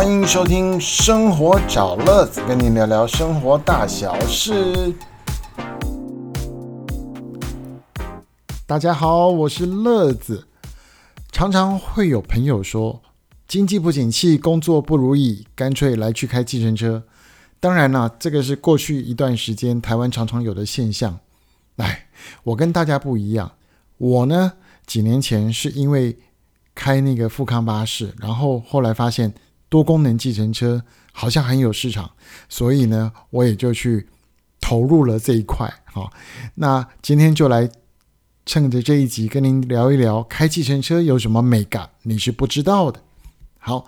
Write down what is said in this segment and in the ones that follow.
欢迎收听《生活找乐子》，跟您聊聊生活大小事。大家好，我是乐子。常常会有朋友说，经济不景气，工作不如意，干脆来去开计程车。当然啦，这个是过去一段时间台湾常常有的现象。哎，我跟大家不一样，我呢几年前是因为开那个富康巴士，然后后来发现多功能计程车好像很有市场，所以呢我也就去投入了这一块。好，那今天就来趁着这一集跟您聊一聊开计程车有什么美感，你是不知道的。好，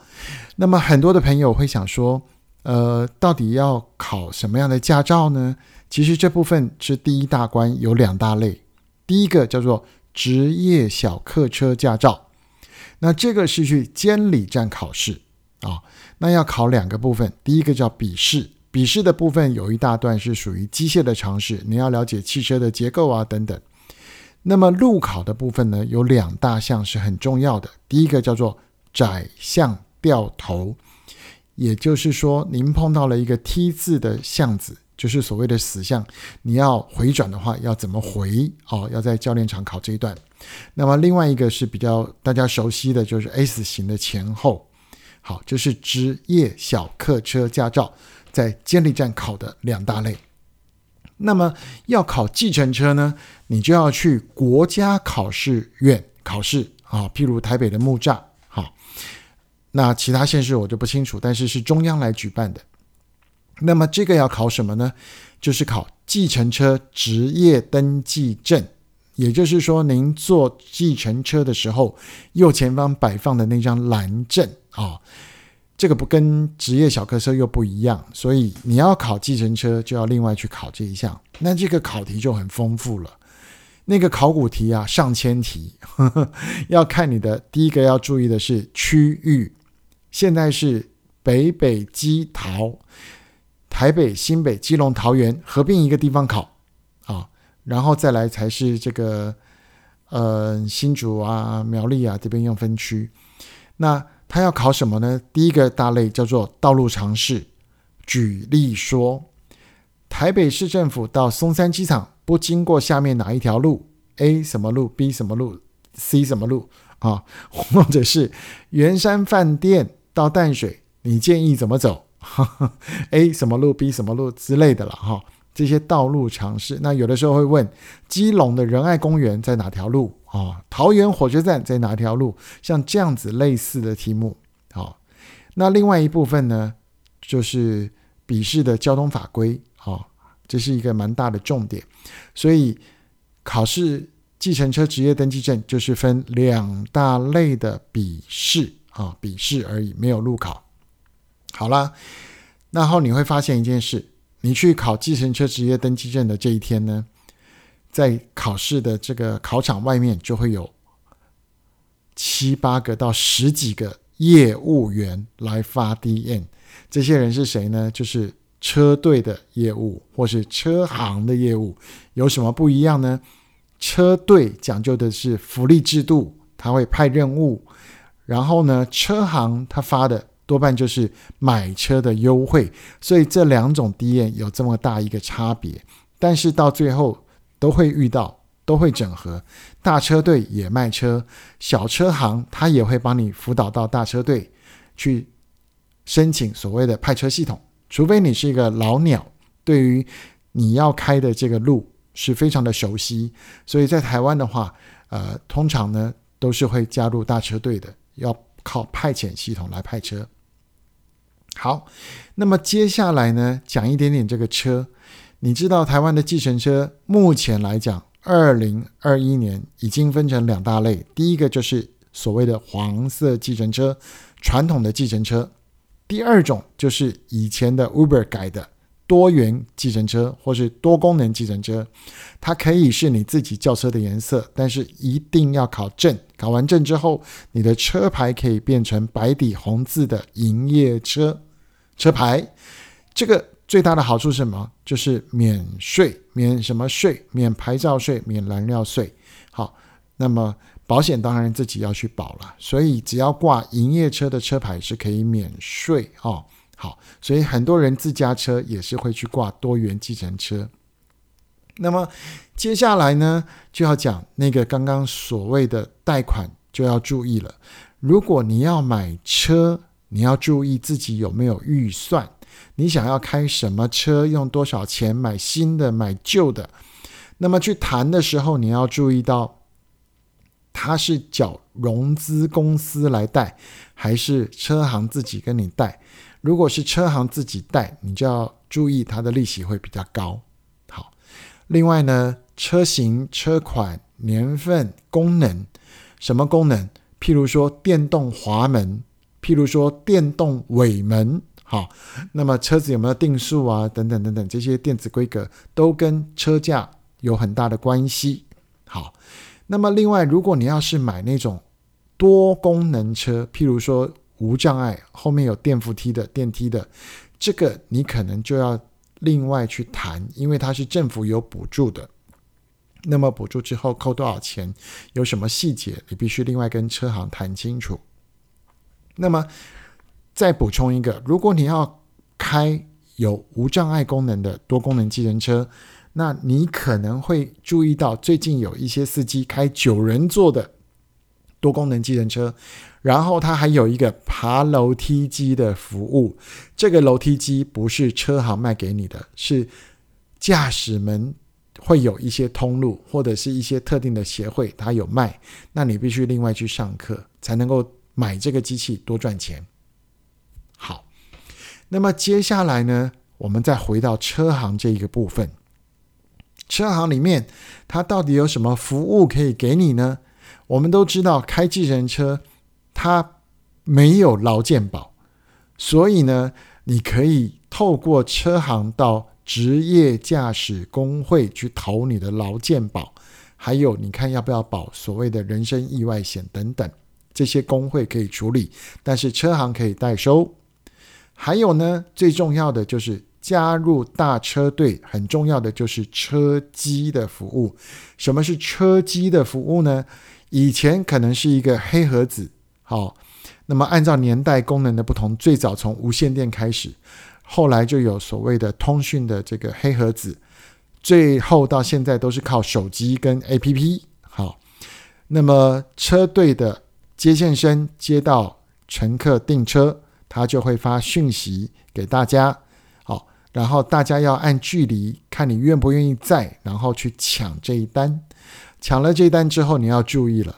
那么很多的朋友会想说，呃，到底要考什么样的驾照呢？其实这部分是第一大关，有两大类。第一个叫做职业小客车驾照，那这个是去监理站考试啊。那要考两个部分，第一个叫笔试，笔试的部分有一大段是属于机械的常识，你要了解汽车的结构啊等等。那么路考的部分呢，有两大项是很重要的，第一个叫做窄巷掉头，也就是说您碰到了一个 T 字的巷子。就是所谓的死巷，你要回转的话，要怎么回？哦，要在教练场考这一段。那么另外一个是比较大家熟悉的就是 S 型的前后。好，这是职业小客车驾照在监理站考的两大类。那么要考计程车呢，你就要去国家考试院考试啊，譬如台北的木栅。好，那其他县市我就不清楚，但是是中央来举办的。那么这个要考什么呢？就是考计程车职业登记证，也就是说，您坐计程车的时候，右前方摆放的那张蓝证啊，这个不跟职业小客车又不一样，所以你要考计程车就要另外去考这一项。那这个考题就很丰富了，那个考古题啊，上千题，呵 呵要看你的第一个要注意的是区域，现在是北北基桃。台北、新北、基隆、桃园合并一个地方考啊，然后再来才是这个呃新竹啊、苗栗啊这边用分区。那他要考什么呢？第一个大类叫做道路常识。举例说，台北市政府到松山机场不经过下面哪一条路？A 什么路？B 什么路？C 什么路？啊，或者是圆山饭店到淡水，你建议怎么走？A 什么路 B 什么路之类的了哈，这些道路常识。那有的时候会问，基隆的仁爱公园在哪条路啊？桃园火车站在哪条路？像这样子类似的题目。好，那另外一部分呢，就是笔试的交通法规。好，这是一个蛮大的重点。所以考试计程车职业登记证就是分两大类的笔试啊，笔试而已，没有路考。好了，然后你会发现一件事：你去考计程车职业登记证的这一天呢，在考试的这个考场外面就会有七八个到十几个业务员来发 DM。这些人是谁呢？就是车队的业务或是车行的业务。有什么不一样呢？车队讲究的是福利制度，他会派任务，然后呢，车行他发的。多半就是买车的优惠，所以这两种 D N 有这么大一个差别，但是到最后都会遇到，都会整合。大车队也卖车，小车行他也会帮你辅导到大车队去申请所谓的派车系统。除非你是一个老鸟，对于你要开的这个路是非常的熟悉，所以在台湾的话，呃，通常呢都是会加入大车队的，要。靠派遣系统来派车。好，那么接下来呢，讲一点点这个车。你知道台湾的计程车目前来讲，二零二一年已经分成两大类。第一个就是所谓的黄色计程车，传统的计程车；第二种就是以前的 Uber 改的。多元计程车或是多功能计程车，它可以是你自己轿车的颜色，但是一定要考证。考完证之后，你的车牌可以变成白底红字的营业车车牌。这个最大的好处是什么？就是免税，免什么税？免牌照税，免燃料税。好，那么保险当然自己要去保了，所以只要挂营业车的车牌是可以免税哦。好，所以很多人自家车也是会去挂多元计程车。那么接下来呢，就要讲那个刚刚所谓的贷款就要注意了。如果你要买车，你要注意自己有没有预算，你想要开什么车，用多少钱买新的买旧的。那么去谈的时候，你要注意到。他是找融资公司来贷，还是车行自己跟你贷？如果是车行自己贷，你就要注意它的利息会比较高。好，另外呢，车型、车款、年份、功能，什么功能？譬如说电动滑门，譬如说电动尾门，好，那么车子有没有定速啊？等等等等，这些电子规格都跟车价有很大的关系。好。那么，另外，如果你要是买那种多功能车，譬如说无障碍，后面有电扶梯的、电梯的，这个你可能就要另外去谈，因为它是政府有补助的。那么补助之后扣多少钱，有什么细节，你必须另外跟车行谈清楚。那么再补充一个，如果你要开有无障碍功能的多功能机人车。那你可能会注意到，最近有一些司机开九人座的多功能机人车，然后它还有一个爬楼梯机的服务。这个楼梯机不是车行卖给你的，是驾驶们会有一些通路或者是一些特定的协会，他有卖。那你必须另外去上课，才能够买这个机器多赚钱。好，那么接下来呢，我们再回到车行这一个部分。车行里面，它到底有什么服务可以给你呢？我们都知道，开计程车它没有劳健保，所以呢，你可以透过车行到职业驾驶工会去投你的劳健保，还有你看要不要保所谓的人身意外险等等，这些工会可以处理，但是车行可以代收。还有呢，最重要的就是。加入大车队很重要的就是车机的服务。什么是车机的服务呢？以前可能是一个黑盒子，好，那么按照年代功能的不同，最早从无线电开始，后来就有所谓的通讯的这个黑盒子，最后到现在都是靠手机跟 APP。好，那么车队的接线生接到乘客订车，他就会发讯息给大家。好然后大家要按距离看你愿不愿意在，然后去抢这一单。抢了这单之后，你要注意了。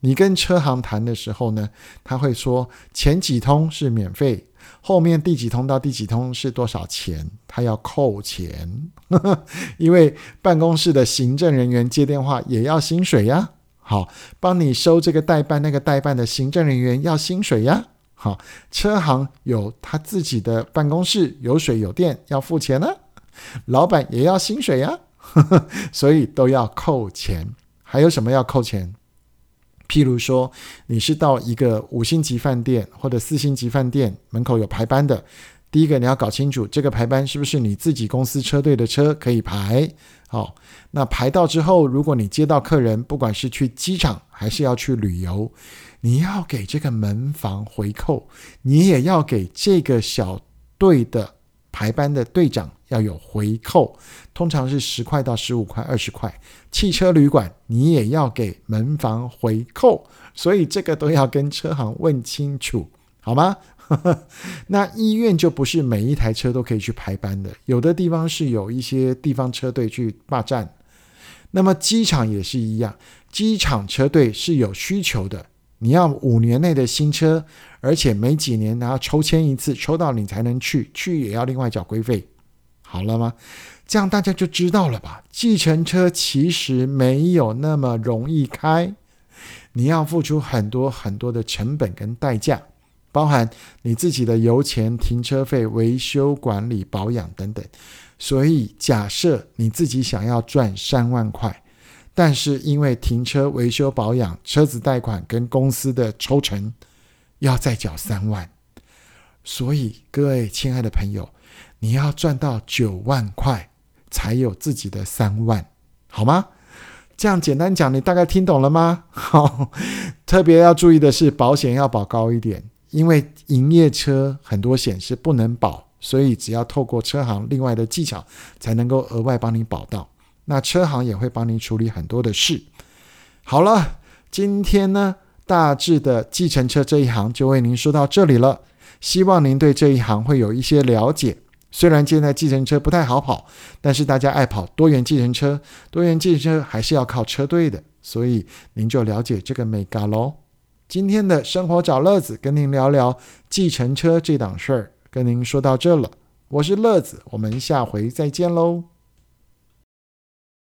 你跟车行谈的时候呢，他会说前几通是免费，后面第几通到第几通是多少钱，他要扣钱。因为办公室的行政人员接电话也要薪水呀。好，帮你收这个代办那个代办的行政人员要薪水呀。好，车行有他自己的办公室，有水有电，要付钱呢。老板也要薪水呀，所以都要扣钱。还有什么要扣钱？譬如说，你是到一个五星级饭店或者四星级饭店门口有排班的，第一个你要搞清楚这个排班是不是你自己公司车队的车可以排。好，那排到之后，如果你接到客人，不管是去机场还是要去旅游。你要给这个门房回扣，你也要给这个小队的排班的队长要有回扣，通常是十块到十五块、二十块。汽车旅馆你也要给门房回扣，所以这个都要跟车行问清楚，好吗？那医院就不是每一台车都可以去排班的，有的地方是有一些地方车队去霸占。那么机场也是一样，机场车队是有需求的。你要五年内的新车，而且每几年然后抽签一次，抽到你才能去，去也要另外缴规费，好了吗？这样大家就知道了吧？计程车其实没有那么容易开，你要付出很多很多的成本跟代价，包含你自己的油钱、停车费、维修管理、保养等等。所以假设你自己想要赚三万块。但是因为停车维修保养、车子贷款跟公司的抽成要再缴三万，所以各位亲爱的朋友，你要赚到九万块才有自己的三万，好吗？这样简单讲，你大概听懂了吗？好，特别要注意的是，保险要保高一点，因为营业车很多险是不能保，所以只要透过车行另外的技巧，才能够额外帮你保到。那车行也会帮您处理很多的事。好了，今天呢，大致的计程车这一行就为您说到这里了。希望您对这一行会有一些了解。虽然现在计程车不太好跑，但是大家爱跑多元计程车，多元计程车还是要靠车队的，所以您就了解这个美嘎喽。今天的生活找乐子，跟您聊聊计程车这档事儿，跟您说到这了。我是乐子，我们下回再见喽。